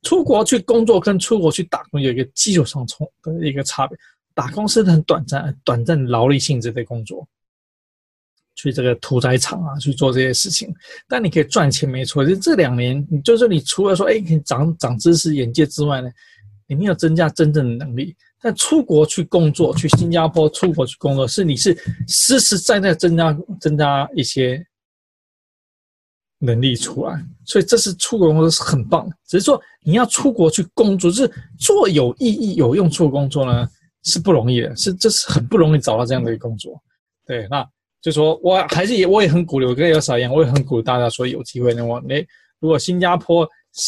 出国去工作跟出国去打工有一个基础上从的一个差别。打工是很短暂、短暂劳力性质的工作。去这个屠宰场啊，去做这些事情，但你可以赚钱没错。就这两年，你就是你除了说，哎，你长长知识、眼界之外呢，你没有增加真正的能力。但出国去工作，去新加坡出国去工作，是你是实实在在增加增加一些能力出来。所以这是出国工作是很棒的。只是说你要出国去工作，就是做有意义、有用处的工作呢，是不容易的，是这是很不容易找到这样的一个工作。对，那。就说我还是也我也很鼓励，我跟 Elsa 一样，我也很鼓励大家说有机会，的话，你如果新加坡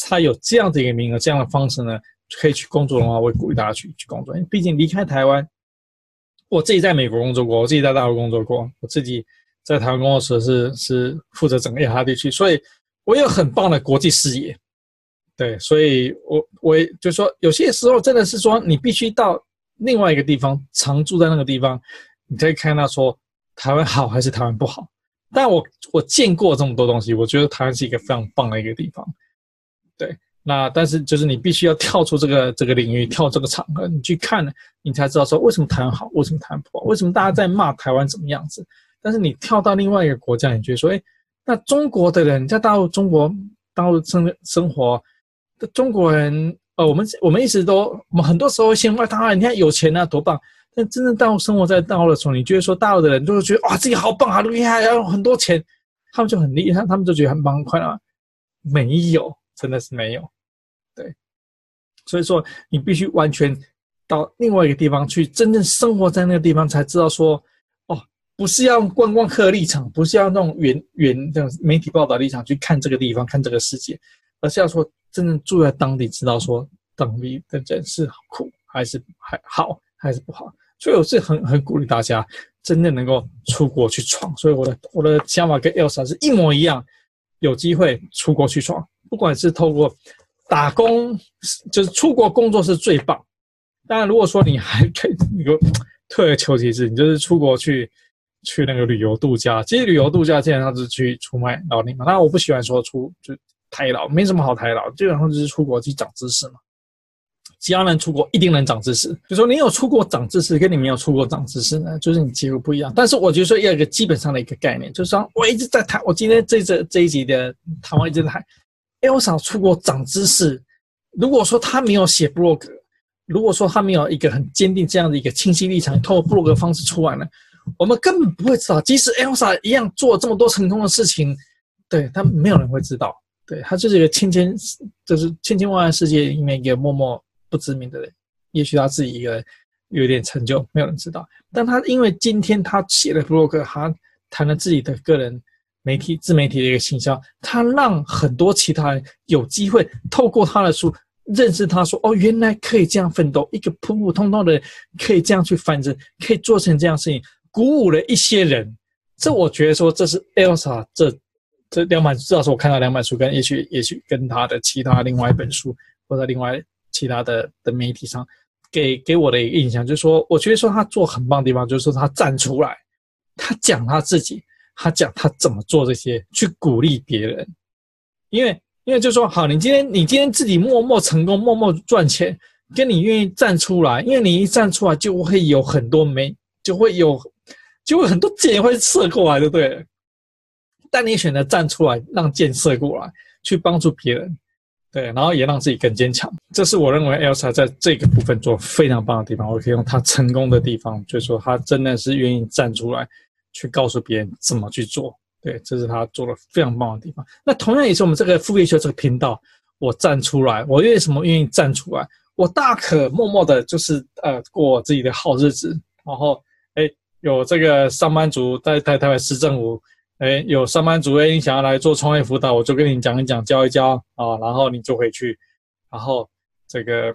它有这样的一个名额，这样的方式呢，可以去工作的话，我也鼓励大家去去工作。因为毕竟离开台湾，我自己在美国工作过，我自己在大陆工作过，我自己在台湾工作时是是负责整个亚太地区，所以我有很棒的国际视野。对，所以我我也就说有些时候真的是说你必须到另外一个地方，常住在那个地方，你可以看到说。台湾好还是台湾不好？但我我见过这么多东西，我觉得台湾是一个非常棒的一个地方。对，那但是就是你必须要跳出这个这个领域，跳这个场合，你去看，你才知道说为什么台湾好，为什么台湾不好，为什么大家在骂台湾怎么样子？但是你跳到另外一个国家，你觉得说，哎，那中国的人在大陆中国大陆生生活的中国人，呃，我们我们一直都，我们很多时候先问他，你看有钱啊，多棒。但真正到生活在大陆的时候，你觉得说大陆的人都会觉得哇，自己好棒，好厉害，要有很多钱，他们就很厉害，他们就觉得很棒很快乐。没有，真的是没有。对，所以说你必须完全到另外一个地方去，真正生活在那个地方，才知道说，不是要观光客立场，不是要那种远远的媒体报道立场去看这个地方，看这个世界，而是要说真正住在当地，知道说当地的人是苦还是还好。还是不好，所以我是很很鼓励大家真的能够出国去闯。所以我的我的想法跟 Elsa 是一模一样，有机会出国去闯，不管是透过打工，就是出国工作是最棒。当然，如果说你还可以那个退而求其次，你就是出国去去那个旅游度假。其实旅游度假基本上是去出卖劳力嘛。当然，我不喜欢说出就抬劳，没什么好抬劳，基本上就是出国去长知识嘛。只要能出国，一定能长知识。就说你有出国长知识，跟你没有出国长知识呢，就是你结果不一样。但是我觉得说要一个基本上的一个概念，就是说我一直在谈，我今天这这这一集的谈话一直在谈，Elsa 出国长知识。如果说他没有写 blog，如果说他没有一个很坚定这样的一个清晰立场，透过 blog 方式出来呢，我们根本不会知道。即使 Elsa 一样做这么多成功的事情，对他没有人会知道。对他就是一个千千，就是千千万万世界里面一个默默。不知名的人，也许他自己一个有点成就，没有人知道。但他因为今天他写了 blog，他谈了自己的个人媒体、自媒体的一个形象，他让很多其他人有机会透过他的书认识他，说：“哦，原来可以这样奋斗，一个普普通通的人可以这样去翻身，可以做成这样事情，鼓舞了一些人。”这我觉得说，这是 Elsa 这这两本，至少是我看到两本书，跟也许也许跟他的其他另外一本书或者另外。其他的的媒体上给给我的一个印象就是说，我觉得说他做很棒的地方，就是说他站出来，他讲他自己，他讲他怎么做这些，去鼓励别人。因为因为就说，好，你今天你今天自己默默成功，默默赚钱，跟你愿意站出来，因为你一站出来，就会有很多媒，就会有就会很多箭会射过来，对不对。但你选择站出来，让箭射过来，去帮助别人。对，然后也让自己更坚强，这是我认为 Elsa 在这个部分做非常棒的地方。我可以用他成功的地方，就是说他真的是愿意站出来，去告诉别人怎么去做。对，这是他做的非常棒的地方。那同样也是我们这个副业秀这个频道，我站出来，我为什么愿意站出来？我大可默默的，就是呃过自己的好日子，然后有这个上班族在台台北市政府哎，有上班族哎，你想要来做创业辅导，我就跟你讲一讲，教一教啊，然后你就回去，然后这个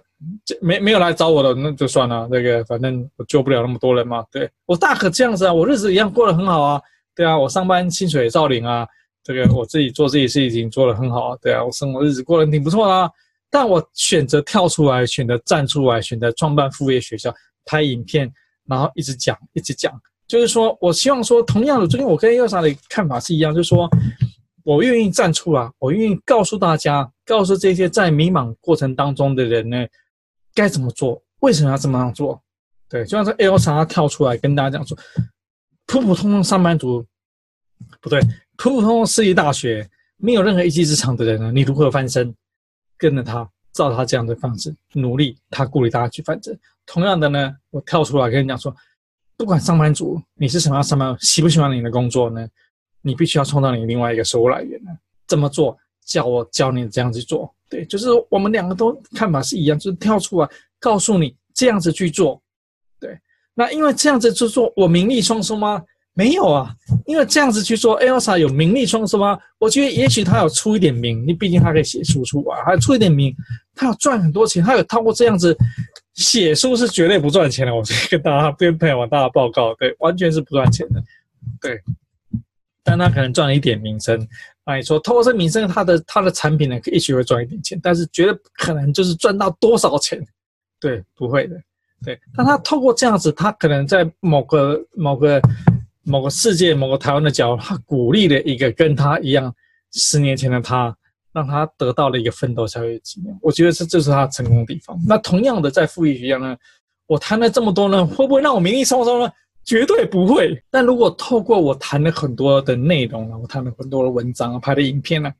没没有来找我的那就算了，这个反正我救不了那么多人嘛，对，我大可这样子啊，我日子一样过得很好啊，对啊，我上班薪水照领啊，这个我自己做自己事情做得很好啊，对啊，我生活日子过得挺不错啊，但我选择跳出来，选择站出来，选择创办副业学校，拍影片，然后一直讲，一直讲。就是说，我希望说，同样的，最近我跟 Elsa 的看法是一样，就是说，我愿意站出来，我愿意告诉大家，告诉这些在迷茫过程当中的人呢，该怎么做，为什么要这么样做？对，就像是 Elsa 跳出来跟大家讲说，普普通通上班族，不对，普普通通私立大学，没有任何一技之长的人呢，你如何翻身？跟着他，照他这样的方式努力，他鼓励大家去翻正。同样的呢，我跳出来跟你讲说。不管上班族，你是什么样上班，喜不喜欢你的工作呢？你必须要创造你另外一个收入来源呢。怎么做？叫我教你这样子做。对，就是我们两个都看法是一样，就是跳出来告诉你这样子去做。对，那因为这样子去做，我名利双收吗？没有啊，因为这样子去做，Elsa 有名利双收吗？我觉得也许他有出一点名，你毕竟他可以写书出啊，还有出一点名，他有赚很多钱，他有透过这样子。写书是绝对不赚钱的，我跟大家跟朋友大家报告，对，完全是不赚钱的，对。但他可能赚了一点名声，那你说透过这名声，他的他的产品呢，也许会赚一点钱，但是绝对不可能就是赚到多少钱，对，不会的，对。但他透过这样子，他可能在某个某个某个世界、某个台湾的角落，他鼓励了一个跟他一样十年前的他。让他得到了一个奋斗下去的经验，我觉得这就是他成功的地方。那同样的，在富裕学校呢，我谈了这么多呢，会不会让我名利双收呢？绝对不会。但如果透过我谈了很多的内容呢，我谈了很多的文章，拍的影片呢，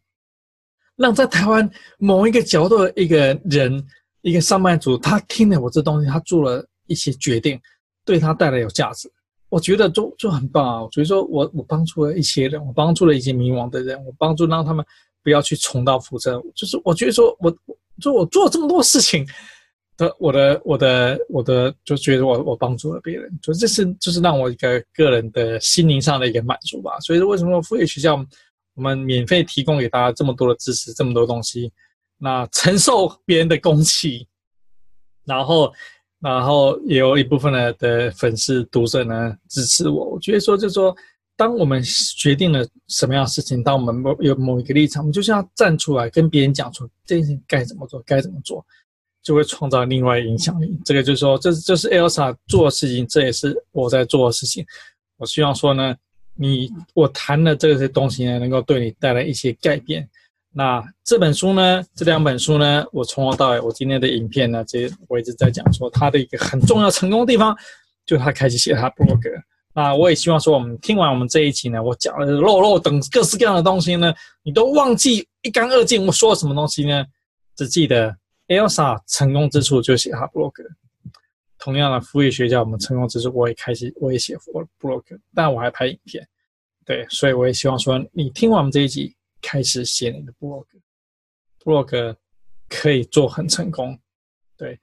让在台湾某一个角落的一个人，一个上班族，他听了我这东西，他做了一些决定，对他带来有价值，我觉得就就很棒啊。所以说我我帮助了一些人，我帮助了一些迷惘的人，我帮助让他们。不要去重蹈覆辙，就是我觉得说我，我说我做这么多事情的，我的我的我的，就觉得我我帮助了别人，就这是就是让我一个个人的心灵上的一个满足吧。所以说，为什么富裕学校我们免费提供给大家这么多的知识，这么多东西，那承受别人的攻击，然后然后也有一部分的的粉丝读者呢支持我，我觉得说就是说。当我们决定了什么样的事情，当我们某有某一个立场，我们就是要站出来跟别人讲出这件事情该怎么做，该怎么做，就会创造另外影响力。这个就是说，这这是 Elsa 做的事情，这也是我在做的事情。我希望说呢，你我谈的这些东西呢，能够对你带来一些改变。那这本书呢，这两本书呢，我从头到尾，我今天的影片呢，这我一直在讲说，它的一个很重要成功的地方，就他开始写他部落格。那我也希望说，我们听完我们这一期呢，我讲了肉肉等各式各样的东西呢，你都忘记一干二净。我说了什么东西呢？只记得 Elsa 成功之处就写他部落格。同样的，富裕学校我们成功之处，我也开始我也写我的部落格，但我还拍影片。对，所以我也希望说，你听完我们这一集，开始写你的 blog，blog 可以做很成功，对，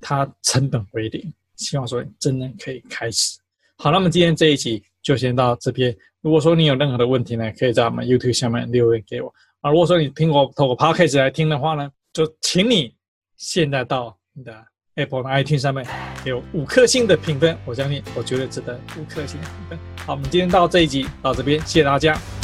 它成本为零。希望说你真的可以开始。好，那么今天这一集就先到这边。如果说你有任何的问题呢，可以在我们 YouTube 下面留言给我。啊，如果说你听过透过 Podcast 来听的话呢，就请你现在到你的 Apple 的 iTunes 上面有五颗星的评分，我相信我绝对值得五颗星的评分。好，我们今天到这一集到这边，谢谢大家。